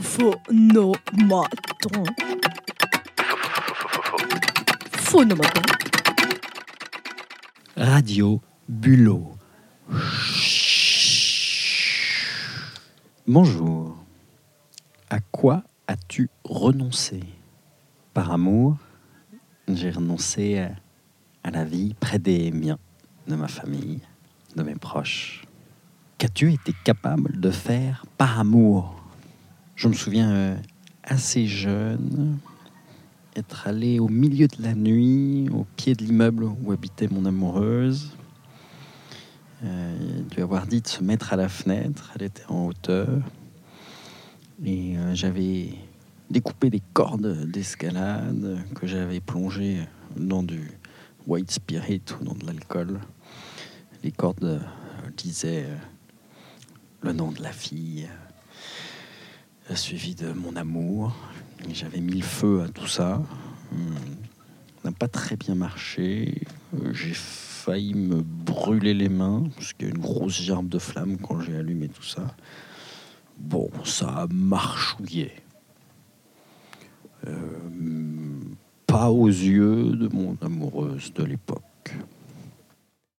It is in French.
Phonomaton. Phonomaton. Radio Bulot. Bonjour. À quoi as-tu renoncé? Par amour, j'ai renoncé à, à la vie près des miens, de ma famille, de mes proches. Qu'as-tu été capable de faire par amour? Je me souviens euh, assez jeune être allé au milieu de la nuit, au pied de l'immeuble où habitait mon amoureuse. Euh, lui avoir dit de se mettre à la fenêtre, elle était en hauteur. Et euh, j'avais découpé des cordes d'escalade que j'avais plongées dans du white spirit ou dans de l'alcool. Les cordes euh, disaient le nom de la fille, suivi de mon amour. J'avais mis le feu à tout ça. Ça n'a pas très bien marché. J'ai failli me brûler les mains, parce qu'il y a une grosse gerbe de flamme quand j'ai allumé tout ça. Bon, ça a marchouillé. Euh, pas aux yeux de mon amoureuse de l'époque.